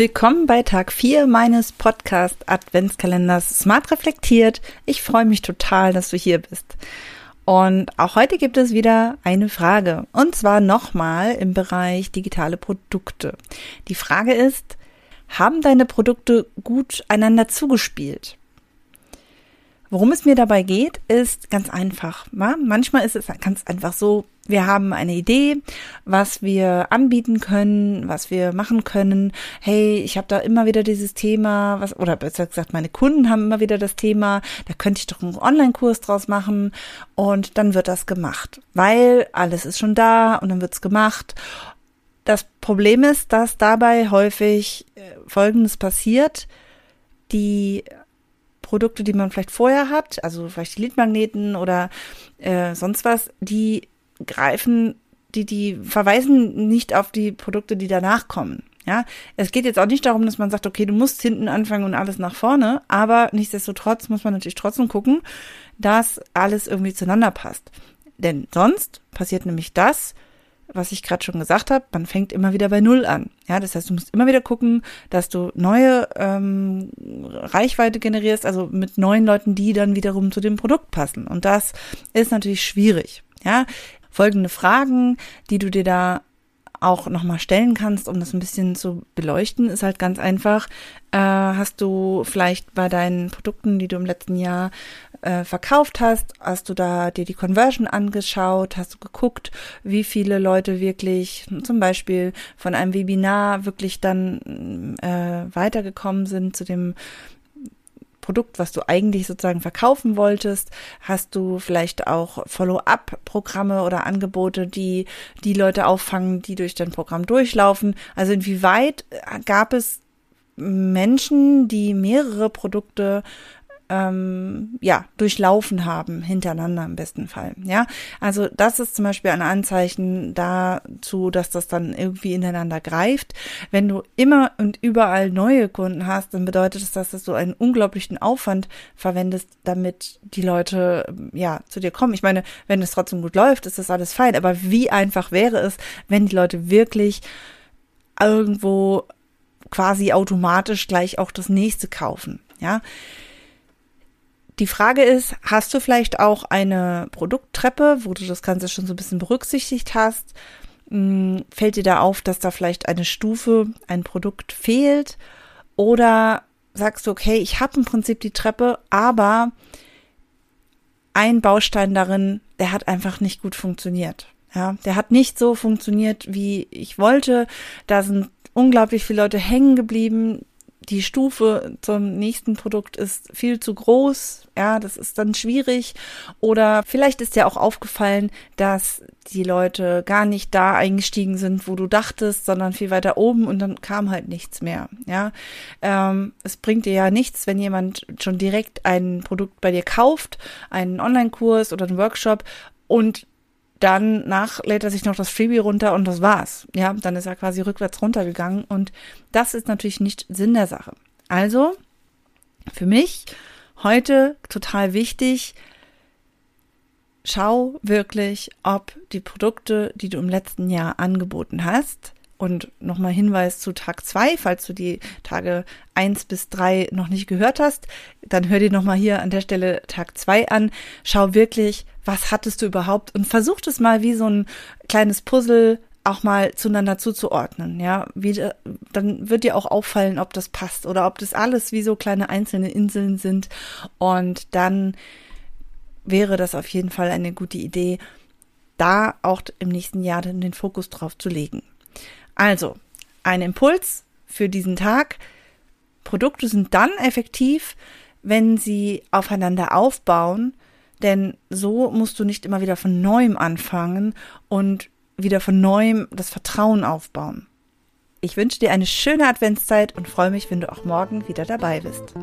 Willkommen bei Tag 4 meines Podcast Adventskalenders Smart Reflektiert. Ich freue mich total, dass du hier bist. Und auch heute gibt es wieder eine Frage. Und zwar nochmal im Bereich digitale Produkte. Die Frage ist, haben deine Produkte gut einander zugespielt? Worum es mir dabei geht, ist ganz einfach. Manchmal ist es ganz einfach so, wir haben eine Idee, was wir anbieten können, was wir machen können. Hey, ich habe da immer wieder dieses Thema, was oder besser gesagt, meine Kunden haben immer wieder das Thema, da könnte ich doch einen Online-Kurs draus machen und dann wird das gemacht, weil alles ist schon da und dann wird's gemacht. Das Problem ist, dass dabei häufig äh, Folgendes passiert. Die Produkte, die man vielleicht vorher hat, also vielleicht die Lidmagneten oder äh, sonst was, die greifen, die, die verweisen nicht auf die Produkte, die danach kommen. Ja, es geht jetzt auch nicht darum, dass man sagt, okay, du musst hinten anfangen und alles nach vorne, aber nichtsdestotrotz muss man natürlich trotzdem gucken, dass alles irgendwie zueinander passt. Denn sonst passiert nämlich das, was ich gerade schon gesagt habe, man fängt immer wieder bei Null an. Ja, das heißt, du musst immer wieder gucken, dass du neue ähm, Reichweite generierst, also mit neuen Leuten, die dann wiederum zu dem Produkt passen. Und das ist natürlich schwierig. Ja, folgende Fragen, die du dir da auch nochmal stellen kannst, um das ein bisschen zu beleuchten, ist halt ganz einfach. Äh, hast du vielleicht bei deinen Produkten, die du im letzten Jahr äh, verkauft hast, hast du da dir die Conversion angeschaut, hast du geguckt, wie viele Leute wirklich zum Beispiel von einem Webinar wirklich dann äh, weitergekommen sind zu dem Produkt, was du eigentlich sozusagen verkaufen wolltest? Hast du vielleicht auch Follow-up-Programme oder Angebote, die die Leute auffangen, die durch dein Programm durchlaufen? Also inwieweit gab es Menschen, die mehrere Produkte ähm, ja, durchlaufen haben, hintereinander im besten Fall. Ja, also das ist zum Beispiel ein Anzeichen dazu, dass das dann irgendwie ineinander greift. Wenn du immer und überall neue Kunden hast, dann bedeutet es, dass du einen unglaublichen Aufwand verwendest, damit die Leute ja zu dir kommen. Ich meine, wenn es trotzdem gut läuft, ist das alles fein. Aber wie einfach wäre es, wenn die Leute wirklich irgendwo quasi automatisch gleich auch das nächste kaufen? Ja, die Frage ist, hast du vielleicht auch eine Produkttreppe, wo du das Ganze schon so ein bisschen berücksichtigt hast? Hm, fällt dir da auf, dass da vielleicht eine Stufe, ein Produkt fehlt? Oder sagst du, okay, ich habe im Prinzip die Treppe, aber ein Baustein darin, der hat einfach nicht gut funktioniert. Ja, der hat nicht so funktioniert, wie ich wollte. Da sind unglaublich viele Leute hängen geblieben die Stufe zum nächsten Produkt ist viel zu groß, ja, das ist dann schwierig. Oder vielleicht ist dir auch aufgefallen, dass die Leute gar nicht da eingestiegen sind, wo du dachtest, sondern viel weiter oben und dann kam halt nichts mehr, ja. Ähm, es bringt dir ja nichts, wenn jemand schon direkt ein Produkt bei dir kauft, einen Online-Kurs oder einen Workshop und dann nach lädt er sich noch das Freebie runter und das war's. Ja, dann ist er quasi rückwärts runtergegangen und das ist natürlich nicht Sinn der Sache. Also, für mich heute total wichtig, schau wirklich, ob die Produkte, die du im letzten Jahr angeboten hast, und nochmal Hinweis zu Tag zwei, falls du die Tage eins bis drei noch nicht gehört hast, dann hör dir nochmal hier an der Stelle Tag zwei an. Schau wirklich, was hattest du überhaupt und versuch es mal wie so ein kleines Puzzle auch mal zueinander zuzuordnen, ja, wie, dann wird dir auch auffallen, ob das passt oder ob das alles wie so kleine einzelne Inseln sind und dann wäre das auf jeden Fall eine gute Idee, da auch im nächsten Jahr den Fokus drauf zu legen. Also, ein Impuls für diesen Tag. Produkte sind dann effektiv, wenn sie aufeinander aufbauen, denn so musst du nicht immer wieder von neuem anfangen und wieder von neuem das Vertrauen aufbauen. Ich wünsche dir eine schöne Adventszeit und freue mich, wenn du auch morgen wieder dabei bist.